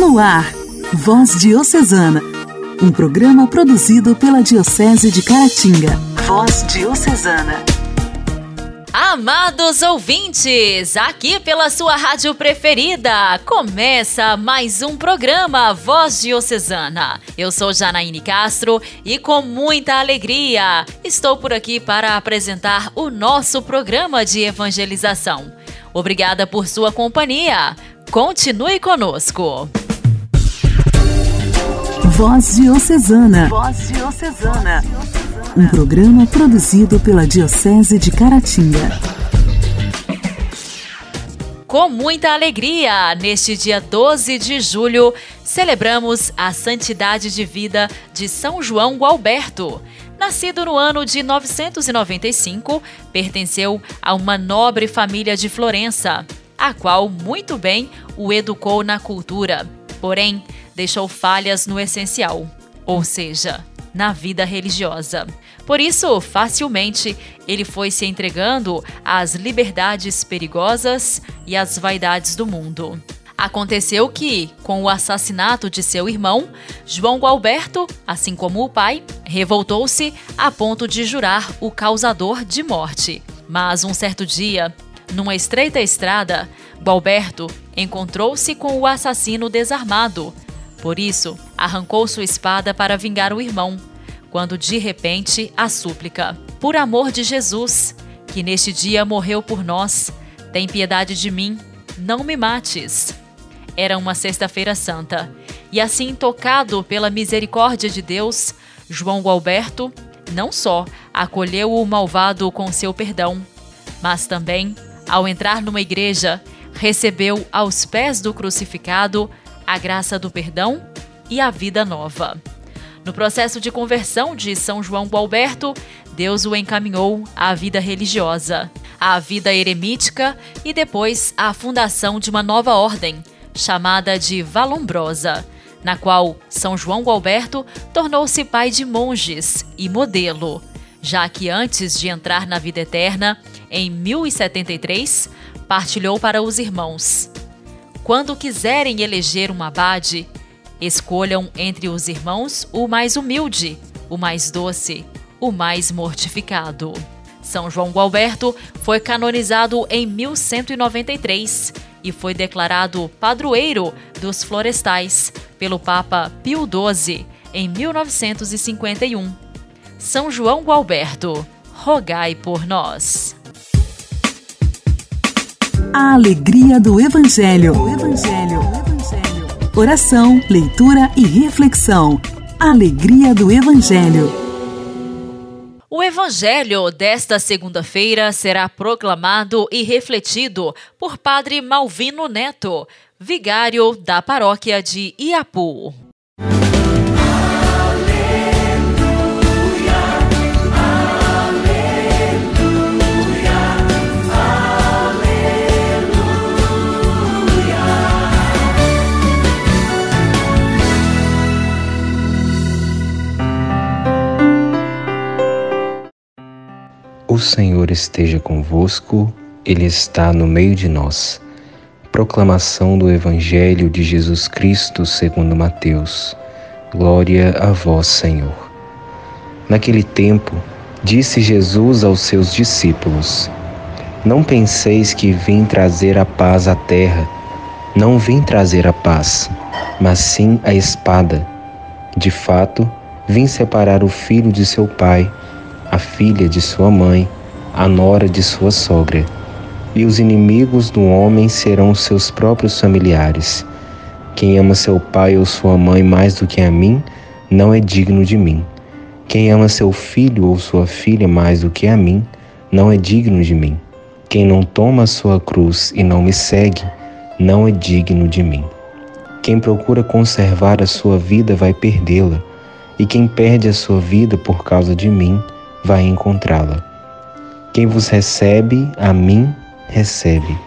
No ar, Voz Diocesana, um programa produzido pela Diocese de Caratinga. Voz Diocesana. Amados ouvintes, aqui pela sua rádio preferida, começa mais um programa Voz Diocesana. Eu sou Janaíne Castro e com muita alegria estou por aqui para apresentar o nosso programa de evangelização. Obrigada por sua companhia. Continue conosco. Voz Diocesana. Voz Diocesana. Um programa produzido pela Diocese de Caratinga. Com muita alegria, neste dia 12 de julho, celebramos a santidade de vida de São João Gualberto. Nascido no ano de 995, pertenceu a uma nobre família de Florença, a qual muito bem o educou na cultura. Porém, deixou falhas no essencial, ou seja, na vida religiosa. Por isso, facilmente, ele foi se entregando às liberdades perigosas e às vaidades do mundo. Aconteceu que, com o assassinato de seu irmão, João Gualberto, assim como o pai, revoltou-se a ponto de jurar o causador de morte. Mas um certo dia, numa estreita estrada, Gualberto encontrou-se com o assassino desarmado, por isso, arrancou sua espada para vingar o irmão, quando de repente a súplica: Por amor de Jesus, que neste dia morreu por nós, tem piedade de mim, não me mates. Era uma Sexta-feira Santa, e assim, tocado pela misericórdia de Deus, João Gualberto não só acolheu o malvado com seu perdão, mas também, ao entrar numa igreja, recebeu aos pés do crucificado a graça do perdão e a vida nova. No processo de conversão de São João Gualberto, Deus o encaminhou à vida religiosa, à vida eremítica e depois à fundação de uma nova ordem, chamada de Valombrosa, na qual São João Gualberto tornou-se pai de monges e modelo, já que antes de entrar na vida eterna, em 1073, partilhou para os irmãos quando quiserem eleger um abade, escolham entre os irmãos o mais humilde, o mais doce, o mais mortificado. São João Gualberto foi canonizado em 1193 e foi declarado padroeiro dos florestais pelo Papa Pio XII em 1951. São João Gualberto, rogai por nós. A alegria do Evangelho. O Evangelho. O Evangelho. Oração, leitura e reflexão. Alegria do Evangelho. O Evangelho desta segunda-feira será proclamado e refletido por Padre Malvino Neto, vigário da paróquia de Iapu. O Senhor esteja convosco, Ele está no meio de nós. Proclamação do Evangelho de Jesus Cristo segundo Mateus. Glória a vós, Senhor. Naquele tempo, disse Jesus aos seus discípulos: Não penseis que vim trazer a paz à terra. Não vim trazer a paz, mas sim a espada. De fato, vim separar o filho de seu pai a filha de sua mãe, a nora de sua sogra. E os inimigos do homem serão seus próprios familiares. Quem ama seu pai ou sua mãe mais do que a mim, não é digno de mim. Quem ama seu filho ou sua filha mais do que a mim, não é digno de mim. Quem não toma a sua cruz e não me segue, não é digno de mim. Quem procura conservar a sua vida vai perdê-la, e quem perde a sua vida por causa de mim, vai encontrá-la. Quem vos recebe, a mim recebe.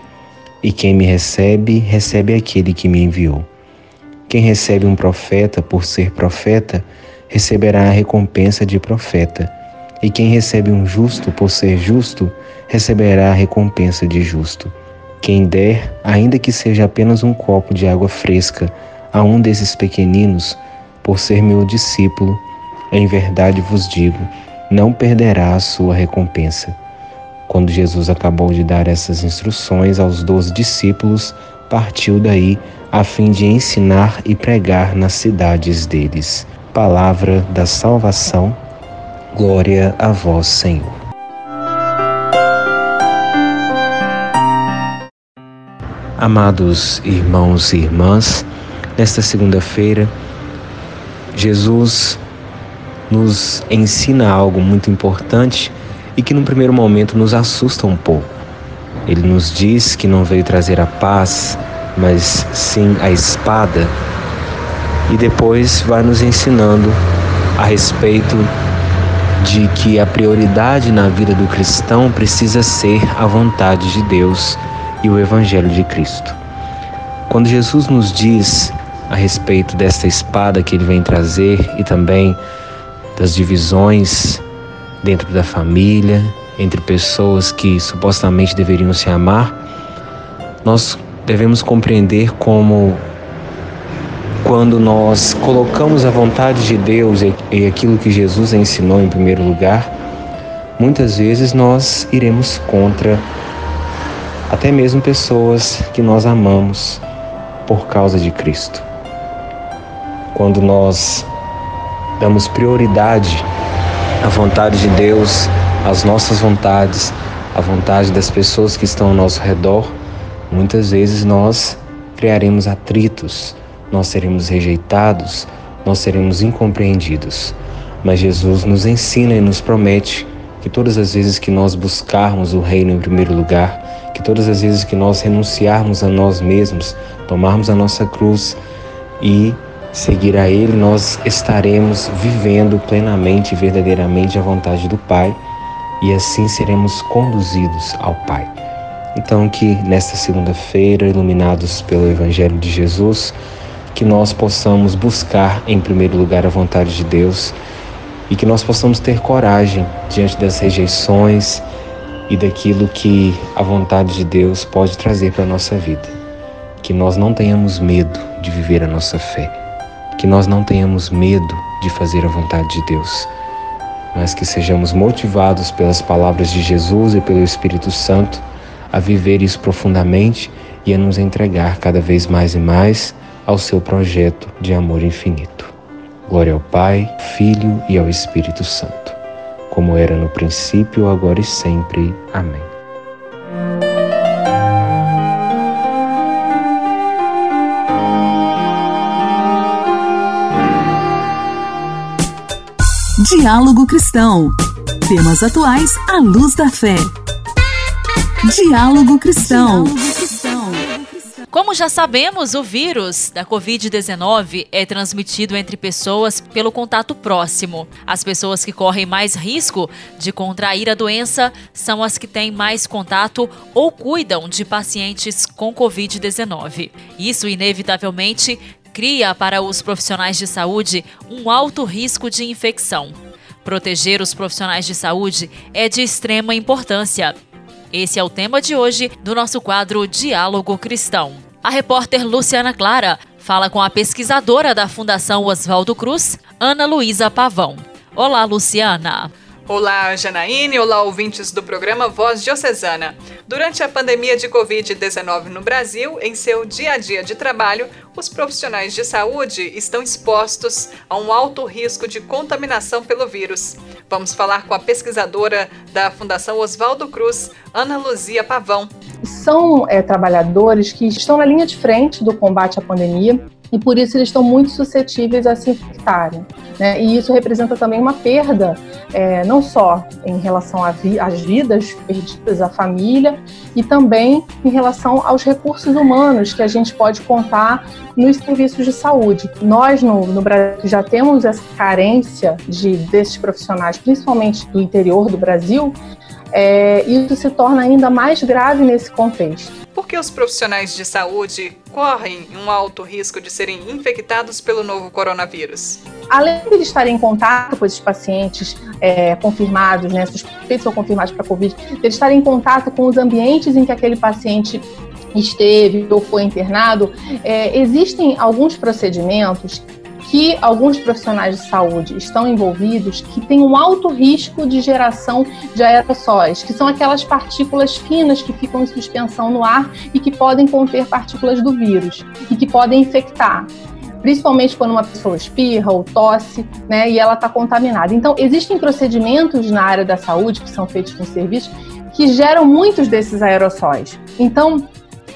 E quem me recebe, recebe aquele que me enviou. Quem recebe um profeta por ser profeta, receberá a recompensa de profeta. E quem recebe um justo por ser justo, receberá a recompensa de justo. Quem der, ainda que seja apenas um copo de água fresca, a um desses pequeninos, por ser meu discípulo, em verdade vos digo, não perderá a sua recompensa. Quando Jesus acabou de dar essas instruções aos doze discípulos, partiu daí a fim de ensinar e pregar nas cidades deles. Palavra da salvação. Glória a vós, Senhor. Amados irmãos e irmãs, nesta segunda-feira, Jesus nos ensina algo muito importante e que, no primeiro momento, nos assusta um pouco. Ele nos diz que não veio trazer a paz, mas sim a espada, e depois vai nos ensinando a respeito de que a prioridade na vida do cristão precisa ser a vontade de Deus e o Evangelho de Cristo. Quando Jesus nos diz a respeito desta espada que ele vem trazer e também das divisões dentro da família, entre pessoas que supostamente deveriam se amar, nós devemos compreender como quando nós colocamos a vontade de Deus e aquilo que Jesus ensinou em primeiro lugar, muitas vezes nós iremos contra até mesmo pessoas que nós amamos por causa de Cristo. Quando nós damos prioridade à vontade de Deus, às nossas vontades, à vontade das pessoas que estão ao nosso redor, muitas vezes nós criaremos atritos, nós seremos rejeitados, nós seremos incompreendidos. Mas Jesus nos ensina e nos promete que todas as vezes que nós buscarmos o reino em primeiro lugar, que todas as vezes que nós renunciarmos a nós mesmos, tomarmos a nossa cruz e seguir a Ele, nós estaremos vivendo plenamente e verdadeiramente a vontade do Pai e assim seremos conduzidos ao Pai. Então, que nesta segunda-feira, iluminados pelo Evangelho de Jesus, que nós possamos buscar em primeiro lugar a vontade de Deus e que nós possamos ter coragem diante das rejeições e daquilo que a vontade de Deus pode trazer para a nossa vida. Que nós não tenhamos medo de viver a nossa fé, que nós não tenhamos medo de fazer a vontade de Deus, mas que sejamos motivados pelas palavras de Jesus e pelo Espírito Santo a viver isso profundamente e a nos entregar cada vez mais e mais ao seu projeto de amor infinito. Glória ao Pai, Filho e ao Espírito Santo, como era no princípio, agora e sempre. Amém. Diálogo Cristão. Temas atuais à luz da fé. Diálogo Cristão. Como já sabemos, o vírus da Covid-19 é transmitido entre pessoas pelo contato próximo. As pessoas que correm mais risco de contrair a doença são as que têm mais contato ou cuidam de pacientes com Covid-19. Isso, inevitavelmente, cria para os profissionais de saúde um alto risco de infecção. Proteger os profissionais de saúde é de extrema importância. Esse é o tema de hoje do nosso quadro Diálogo Cristão. A repórter Luciana Clara fala com a pesquisadora da Fundação Oswaldo Cruz, Ana Luísa Pavão. Olá, Luciana. Olá, Janaíne. Olá, ouvintes do programa Voz Diocesana. Durante a pandemia de Covid-19 no Brasil, em seu dia a dia de trabalho, os profissionais de saúde estão expostos a um alto risco de contaminação pelo vírus. Vamos falar com a pesquisadora da Fundação Oswaldo Cruz, Ana Luzia Pavão. São é, trabalhadores que estão na linha de frente do combate à pandemia e por isso eles estão muito suscetíveis a se infectarem. Né? E isso representa também uma perda, é, não só em relação às vi vidas perdidas, à família, e também em relação aos recursos humanos que a gente pode contar nos serviços de saúde. Nós, no, no Brasil, já temos essa carência de, desses profissionais, principalmente do interior do Brasil, é, isso se torna ainda mais grave nesse contexto. Que os profissionais de saúde correm um alto risco de serem infectados pelo novo coronavírus? Além de estarem em contato com esses pacientes é, confirmados, né, suspeitos ou confirmados para Covid, de estarem em contato com os ambientes em que aquele paciente esteve ou foi internado, é, existem alguns procedimentos que alguns profissionais de saúde estão envolvidos que têm um alto risco de geração de aerossóis, que são aquelas partículas finas que ficam em suspensão no ar e que podem conter partículas do vírus e que podem infectar principalmente quando uma pessoa espirra ou tosse, né, e ela está contaminada. Então, existem procedimentos na área da saúde que são feitos no serviço que geram muitos desses aerossóis. Então,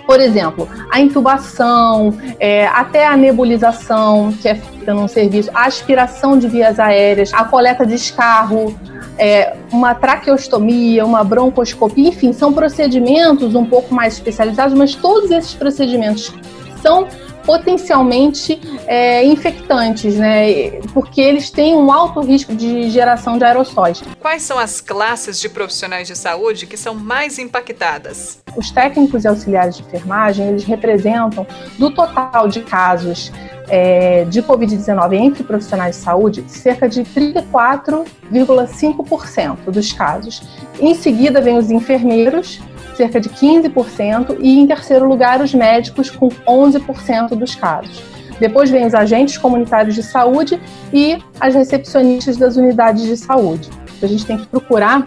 por exemplo, a intubação, é, até a nebulização, que é feita num serviço, a aspiração de vias aéreas, a coleta de escarro, é, uma traqueostomia, uma broncoscopia, enfim, são procedimentos um pouco mais especializados, mas todos esses procedimentos são potencialmente é, infectantes, né? Porque eles têm um alto risco de geração de aerossóis. Quais são as classes de profissionais de saúde que são mais impactadas? Os técnicos e auxiliares de enfermagem, eles representam, do total de casos é, de Covid-19 entre profissionais de saúde, cerca de 34,5% dos casos. Em seguida, vem os enfermeiros, cerca de 15%, e em terceiro lugar, os médicos, com 11% dos casos. Depois vem os agentes comunitários de saúde e as recepcionistas das unidades de saúde. A gente tem que procurar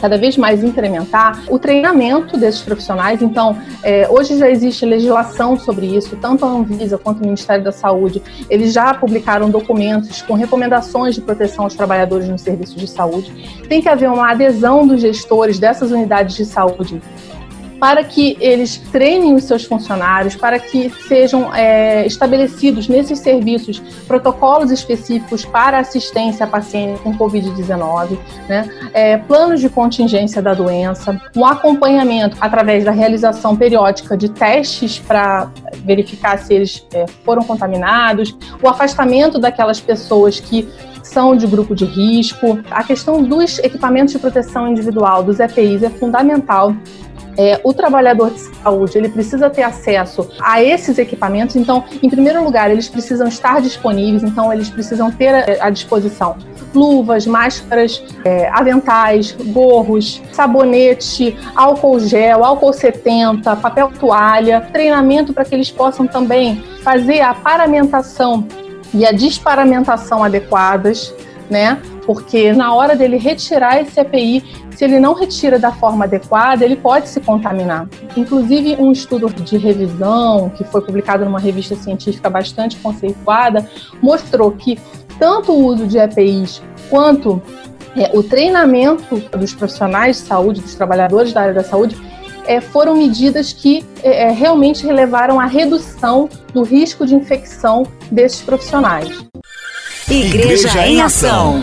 cada vez mais incrementar o treinamento desses profissionais. Então, é, hoje já existe legislação sobre isso, tanto a Anvisa quanto o Ministério da Saúde, eles já publicaram documentos com recomendações de proteção aos trabalhadores nos serviços de saúde. Tem que haver uma adesão dos gestores dessas unidades de saúde para que eles treinem os seus funcionários, para que sejam é, estabelecidos nesses serviços protocolos específicos para assistência a pacientes com Covid-19, né? é, planos de contingência da doença, um acompanhamento através da realização periódica de testes para verificar se eles é, foram contaminados, o afastamento daquelas pessoas que são de grupo de risco. A questão dos equipamentos de proteção individual, dos EPIs, é fundamental é, o trabalhador de saúde ele precisa ter acesso a esses equipamentos. Então, em primeiro lugar, eles precisam estar disponíveis. Então, eles precisam ter à disposição luvas, máscaras, é, aventais, gorros, sabonete, álcool gel, álcool 70, papel toalha, treinamento para que eles possam também fazer a paramentação e a disparamentação adequadas, né? Porque na hora dele retirar esse EPI, se ele não retira da forma adequada, ele pode se contaminar. Inclusive, um estudo de revisão, que foi publicado numa revista científica bastante conceituada, mostrou que tanto o uso de EPIs quanto é, o treinamento dos profissionais de saúde, dos trabalhadores da área da saúde, é, foram medidas que é, é realmente relevaram a redução do risco de infecção desses profissionais. Igreja, Igreja em Ação.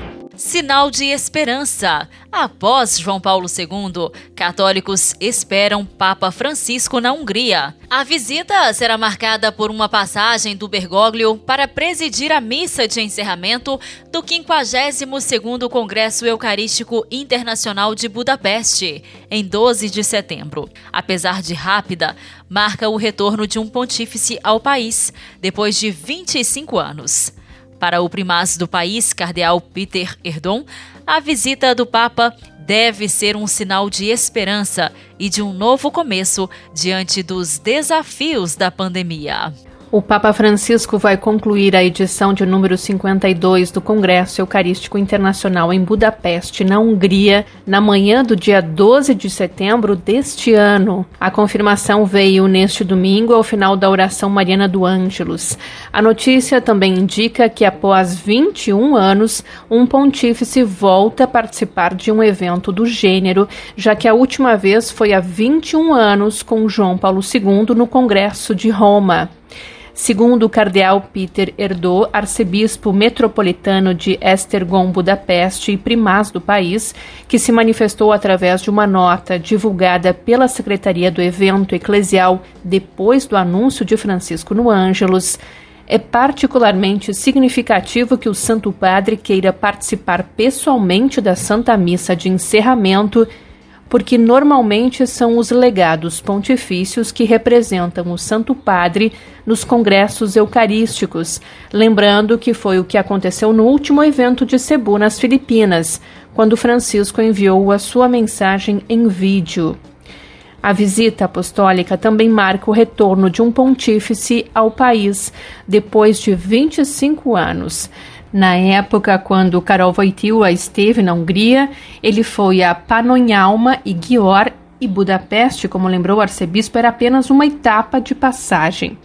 Sinal de esperança. Após João Paulo II, católicos esperam Papa Francisco na Hungria. A visita será marcada por uma passagem do Bergoglio para presidir a missa de encerramento do 52º Congresso Eucarístico Internacional de Budapeste, em 12 de setembro. Apesar de rápida, marca o retorno de um pontífice ao país, depois de 25 anos. Para o primaz do país, cardeal Peter Erdon, a visita do Papa deve ser um sinal de esperança e de um novo começo diante dos desafios da pandemia. O Papa Francisco vai concluir a edição de número 52 do Congresso Eucarístico Internacional em Budapeste, na Hungria, na manhã do dia 12 de setembro deste ano. A confirmação veio neste domingo ao final da oração mariana do Ângelus. A notícia também indica que após 21 anos, um pontífice volta a participar de um evento do gênero, já que a última vez foi há 21 anos com João Paulo II no Congresso de Roma. Segundo o cardeal Peter Erdô, arcebispo metropolitano de Estergom, Budapeste e primaz do país, que se manifestou através de uma nota divulgada pela Secretaria do Evento Eclesial depois do anúncio de Francisco no Ângelos, é particularmente significativo que o Santo Padre queira participar pessoalmente da Santa Missa de encerramento porque normalmente são os legados pontifícios que representam o Santo Padre nos congressos eucarísticos, lembrando que foi o que aconteceu no último evento de Cebu nas Filipinas, quando Francisco enviou a sua mensagem em vídeo. A visita apostólica também marca o retorno de um pontífice ao país depois de 25 anos. Na época, quando Karol Wojtyła esteve na Hungria, ele foi a Panonhalma e Győr e Budapeste, como lembrou o arcebispo, era apenas uma etapa de passagem.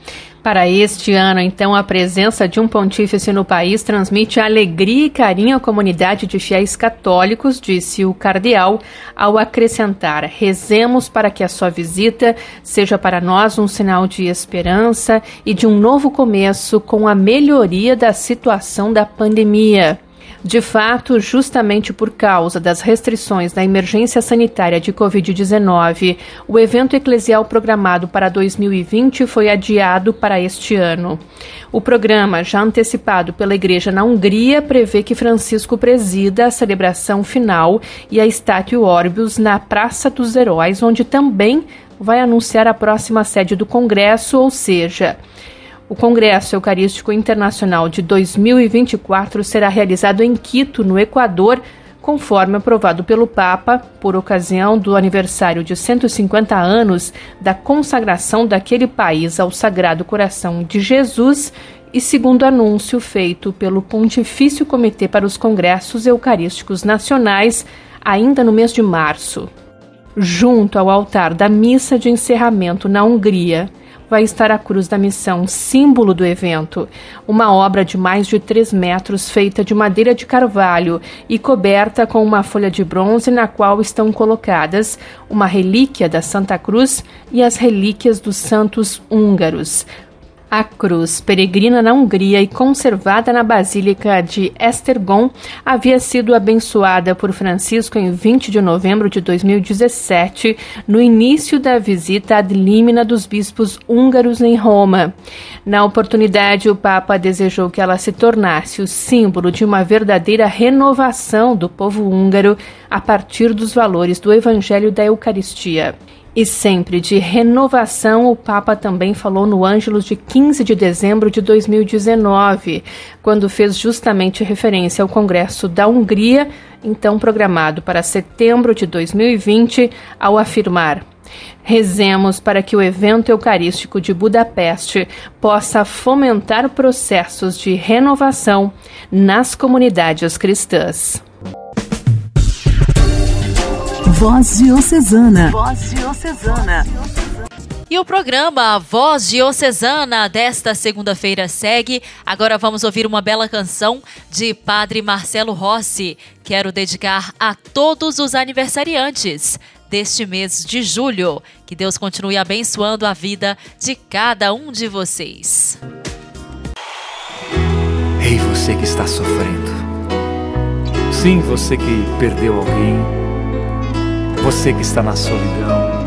Para este ano, então, a presença de um pontífice no país transmite alegria e carinho à comunidade de fiéis católicos, disse o cardeal, ao acrescentar: rezemos para que a sua visita seja para nós um sinal de esperança e de um novo começo com a melhoria da situação da pandemia. De fato, justamente por causa das restrições da emergência sanitária de Covid-19, o evento eclesial programado para 2020 foi adiado para este ano. O programa, já antecipado pela Igreja na Hungria, prevê que Francisco presida a celebração final e a Statue Orbius na Praça dos Heróis, onde também vai anunciar a próxima sede do Congresso, ou seja, o Congresso Eucarístico Internacional de 2024 será realizado em Quito, no Equador, conforme aprovado pelo Papa, por ocasião do aniversário de 150 anos da consagração daquele país ao Sagrado Coração de Jesus e segundo anúncio feito pelo Pontifício Comitê para os Congressos Eucarísticos Nacionais, ainda no mês de março. Junto ao altar da missa de encerramento na Hungria, vai estar a Cruz da Missão, símbolo do evento, uma obra de mais de 3 metros feita de madeira de carvalho e coberta com uma folha de bronze na qual estão colocadas uma relíquia da Santa Cruz e as relíquias dos santos húngaros, a cruz, peregrina na Hungria e conservada na Basílica de Esztergom, havia sido abençoada por Francisco em 20 de novembro de 2017, no início da visita ad limina dos bispos húngaros em Roma. Na oportunidade, o Papa desejou que ela se tornasse o símbolo de uma verdadeira renovação do povo húngaro a partir dos valores do Evangelho da Eucaristia. E sempre de renovação, o Papa também falou no Ângelos de 15 de dezembro de 2019, quando fez justamente referência ao Congresso da Hungria, então programado para setembro de 2020, ao afirmar. Rezemos para que o evento eucarístico de Budapeste possa fomentar processos de renovação nas comunidades cristãs. Voz Diocesana. Voz Diocesana. E o programa Voz Diocesana desta segunda-feira segue. Agora vamos ouvir uma bela canção de Padre Marcelo Rossi. Quero dedicar a todos os aniversariantes deste mês de julho. Que Deus continue abençoando a vida de cada um de vocês. Ei, você que está sofrendo. Sim, você que perdeu alguém você que está na solidão,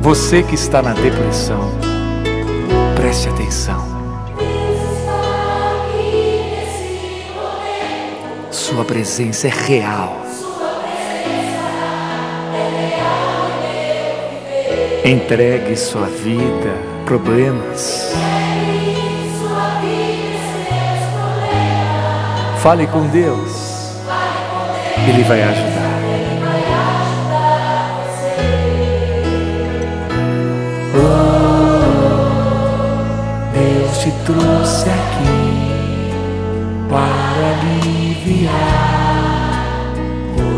você que está na depressão, preste atenção. Sua presença é real. Entregue sua vida, problemas. Fale com Deus. Ele vai ajudar. Te trouxe aqui para aliviar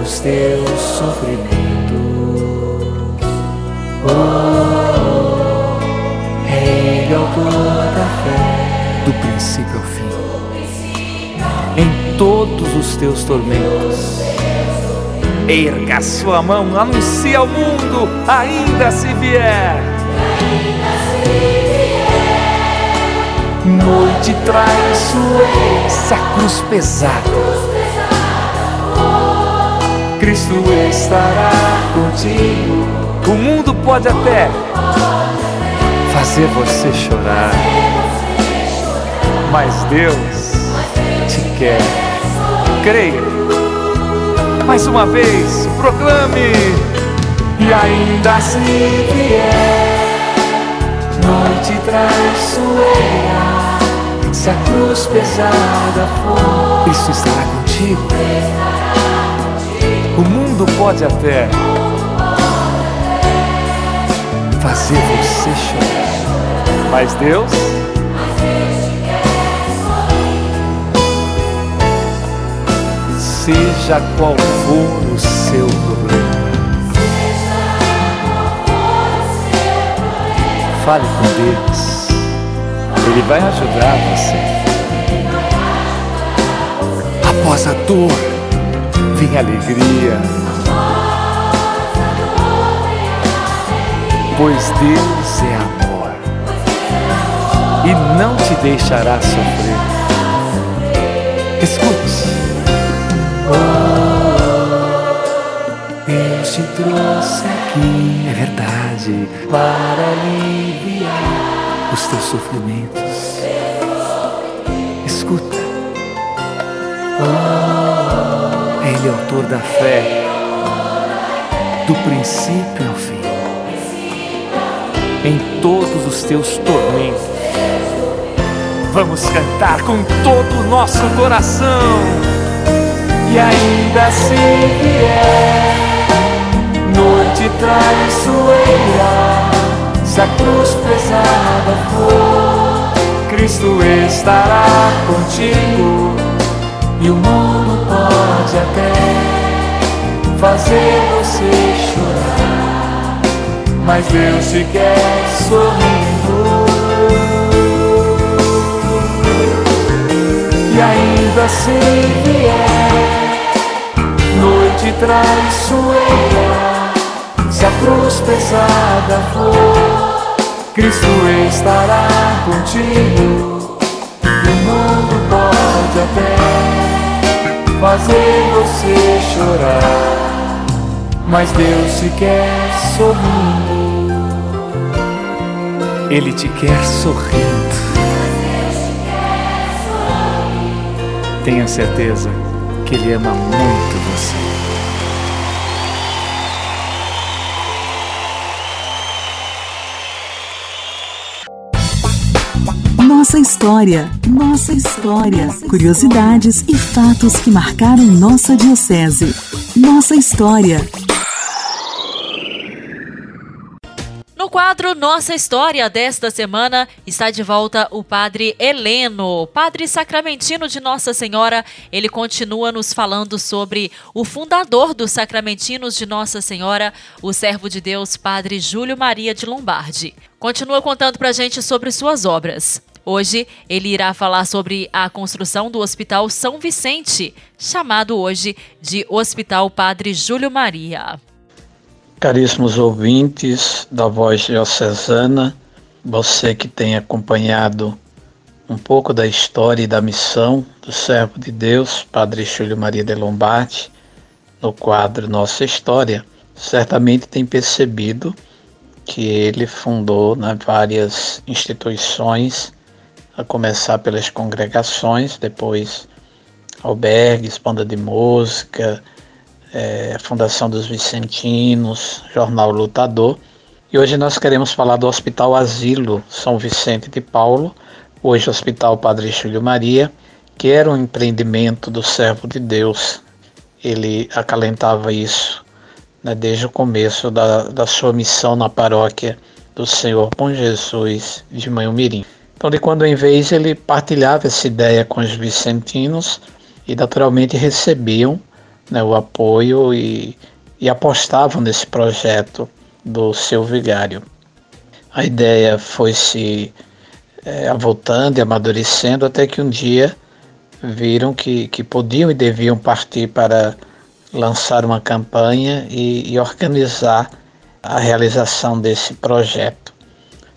os teus sofrimentos. Oh, Ele é autor da fé, do princípio ao fim, em todos os teus tormentos. Erga sua mão, anuncie ao mundo, ainda se vier. Noite traiçoeira, a cruz pesada. Cristo estará contigo. O mundo pode até fazer você chorar, mas Deus te quer. Creia. Mais uma vez, proclame. E ainda se vier noite traiçoeira, se a cruz pesada for, Cristo estará contigo. O mundo pode até fazer você chorar, mas Deus seja qual for o seu problema. Fale com Deus, Ele vai ajudar você. Após a dor, vem a alegria. Pois Deus é amor e não te deixará sofrer. Escute. Deus te trouxe aqui, é verdade, para aliviar os teus sofrimentos. Escuta. Oh, Ele é autor da fé, do princípio ao fim, em todos os teus tormentos. Vamos cantar com todo o nosso coração e ainda se vier noite traiçoeira, se a cruz pesada for, Cristo estará contigo e o mundo pode até fazer você chorar, mas Deus te quer sorrindo. E ainda se vier noite traiçoeira, se a cruz pesada for, Cristo estará contigo. E o mundo pode até fazer você chorar, mas Deus te quer sorrindo. Ele te quer sorrindo. Tenha certeza que Ele ama muito você. Nossa história, nossa história. Curiosidades e fatos que marcaram nossa diocese. Nossa história. No quadro Nossa História desta semana está de volta o Padre Heleno, Padre Sacramentino de Nossa Senhora. Ele continua nos falando sobre o fundador dos Sacramentinos de Nossa Senhora, o servo de Deus, Padre Júlio Maria de Lombardi. Continua contando pra gente sobre suas obras. Hoje ele irá falar sobre a construção do Hospital São Vicente, chamado hoje de Hospital Padre Júlio Maria. Caríssimos ouvintes da Voz Diocesana, você que tem acompanhado um pouco da história e da missão do servo de Deus, Padre Júlio Maria de Lombardi, no quadro Nossa História, certamente tem percebido que ele fundou né, várias instituições, a começar pelas congregações, depois albergues, banda de música, é, Fundação dos Vicentinos, Jornal Lutador. E hoje nós queremos falar do Hospital Asilo São Vicente de Paulo, hoje Hospital Padre Júlio Maria, que era um empreendimento do servo de Deus. Ele acalentava isso né, desde o começo da, da sua missão na paróquia do Senhor Bom Jesus de Manhumirim. Então, de quando em vez, ele partilhava essa ideia com os vicentinos e naturalmente recebiam né, o apoio e, e apostavam nesse projeto do seu vigário. A ideia foi se é, avultando e amadurecendo até que um dia viram que, que podiam e deviam partir para lançar uma campanha e, e organizar a realização desse projeto.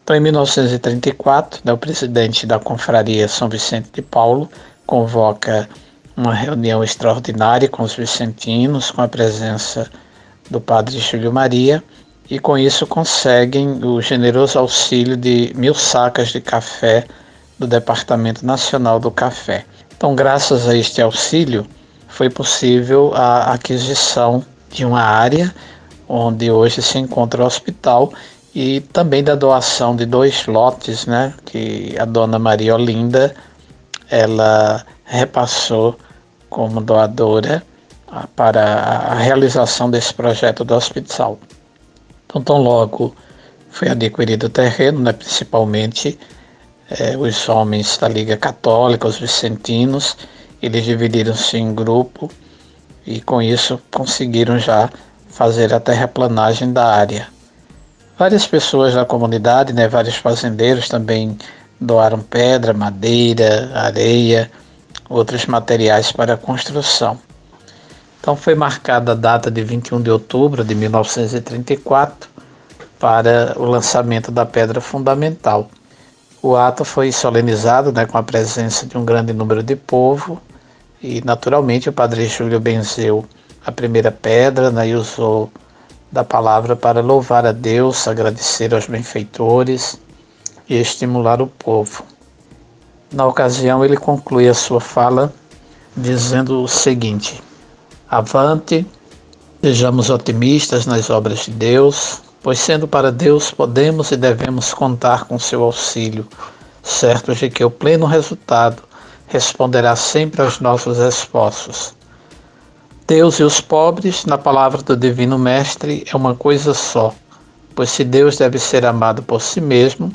Então, em 1934, né, o presidente da Confraria São Vicente de Paulo convoca uma reunião extraordinária com os vicentinos, com a presença do padre Júlio Maria, e com isso conseguem o generoso auxílio de mil sacas de café do Departamento Nacional do Café. Então, graças a este auxílio, foi possível a aquisição de uma área onde hoje se encontra o hospital, e também da doação de dois lotes, né, que a dona Maria Olinda ela repassou como doadora para a realização desse projeto do hospital. Então, tão logo foi adquirido o terreno, né, principalmente é, os homens da Liga Católica, os vicentinos, eles dividiram-se em grupo e com isso conseguiram já fazer a terraplanagem da área. Várias pessoas da comunidade, né, vários fazendeiros também doaram pedra, madeira, areia, outros materiais para a construção. Então foi marcada a data de 21 de outubro de 1934 para o lançamento da pedra fundamental. O ato foi solenizado né, com a presença de um grande número de povo e, naturalmente, o padre Júlio benzeu a primeira pedra né, e usou da palavra para louvar a Deus, agradecer aos benfeitores e estimular o povo. Na ocasião, ele conclui a sua fala dizendo o seguinte: Avante, sejamos otimistas nas obras de Deus, pois sendo para Deus podemos e devemos contar com seu auxílio, certos de que o pleno resultado responderá sempre aos nossos esforços. Deus e os pobres, na palavra do Divino Mestre, é uma coisa só, pois se Deus deve ser amado por si mesmo,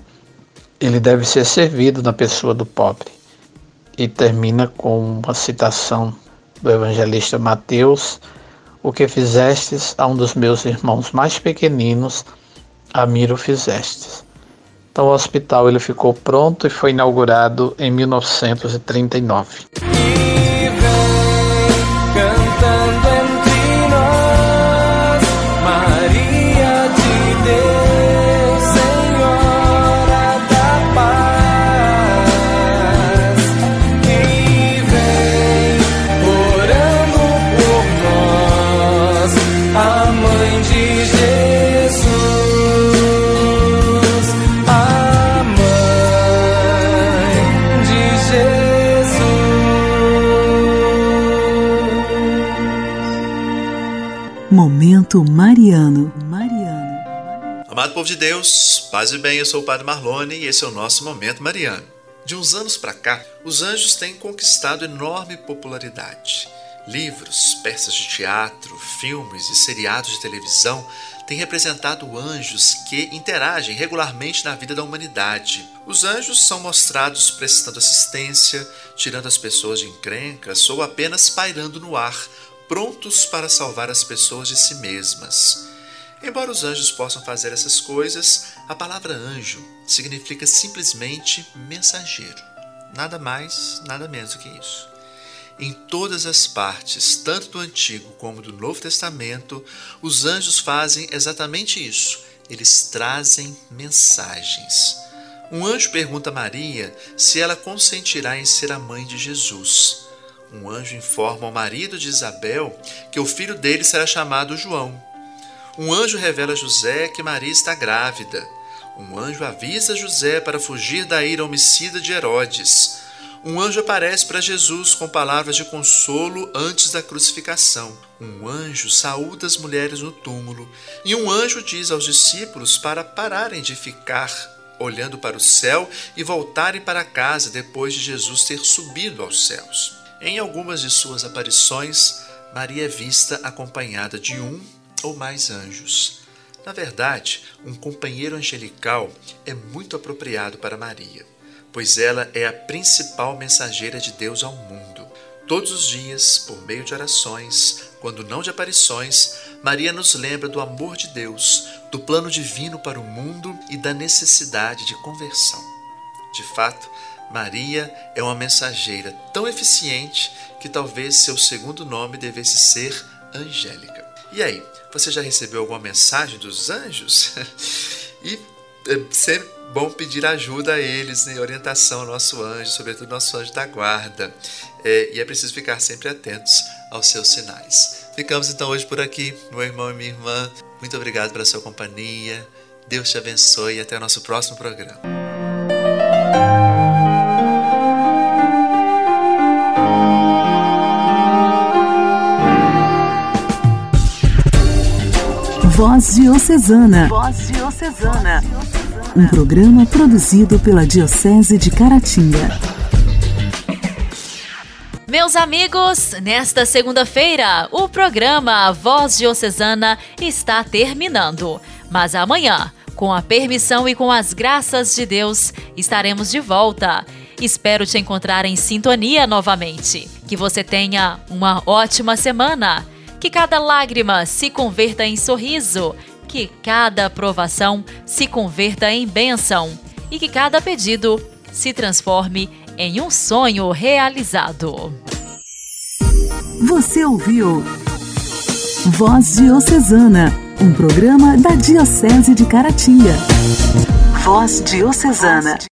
ele deve ser servido na pessoa do pobre. E termina com uma citação do evangelista Mateus: O que fizestes a um dos meus irmãos mais pequeninos, a mim o fizestes. Então o hospital ele ficou pronto e foi inaugurado em 1939. Povo de Deus, paz e bem, eu sou o Padre Marlone e esse é o nosso Momento Mariano. De uns anos para cá, os anjos têm conquistado enorme popularidade. Livros, peças de teatro, filmes e seriados de televisão têm representado anjos que interagem regularmente na vida da humanidade. Os anjos são mostrados prestando assistência, tirando as pessoas de encrencas ou apenas pairando no ar, prontos para salvar as pessoas de si mesmas. Embora os anjos possam fazer essas coisas, a palavra anjo significa simplesmente mensageiro. Nada mais, nada menos do que isso. Em todas as partes, tanto do Antigo como do Novo Testamento, os anjos fazem exatamente isso. Eles trazem mensagens. Um anjo pergunta a Maria se ela consentirá em ser a mãe de Jesus um anjo informa ao marido de Isabel que o filho dele será chamado João. Um anjo revela a José que Maria está grávida. Um anjo avisa José para fugir da ira homicida de Herodes. Um anjo aparece para Jesus com palavras de consolo antes da crucificação. Um anjo saúda as mulheres no túmulo. E um anjo diz aos discípulos para pararem de ficar olhando para o céu e voltarem para casa depois de Jesus ter subido aos céus. Em algumas de suas aparições, Maria é vista acompanhada de um ou mais anjos. Na verdade, um companheiro angelical é muito apropriado para Maria, pois ela é a principal mensageira de Deus ao mundo. Todos os dias, por meio de orações, quando não de aparições, Maria nos lembra do amor de Deus, do plano divino para o mundo e da necessidade de conversão. De fato, Maria é uma mensageira tão eficiente que talvez seu segundo nome devesse ser Angélica. E aí, você já recebeu alguma mensagem dos anjos? e é sempre bom pedir ajuda a eles, né? orientação ao nosso anjo, sobretudo nosso anjo da guarda. É, e é preciso ficar sempre atentos aos seus sinais. Ficamos então hoje por aqui, meu irmão e minha irmã. Muito obrigado pela sua companhia. Deus te abençoe e até o nosso próximo programa. Voz Diocesana. Voz Diocesana. Um programa produzido pela Diocese de Caratinga. Meus amigos, nesta segunda-feira, o programa Voz Diocesana está terminando. Mas amanhã, com a permissão e com as graças de Deus, estaremos de volta. Espero te encontrar em sintonia novamente. Que você tenha uma ótima semana. Que cada lágrima se converta em sorriso. Que cada aprovação se converta em bênção. E que cada pedido se transforme em um sonho realizado. Você ouviu Voz Diocesana, um programa da Diocese de Caratinga. Voz Diocesana.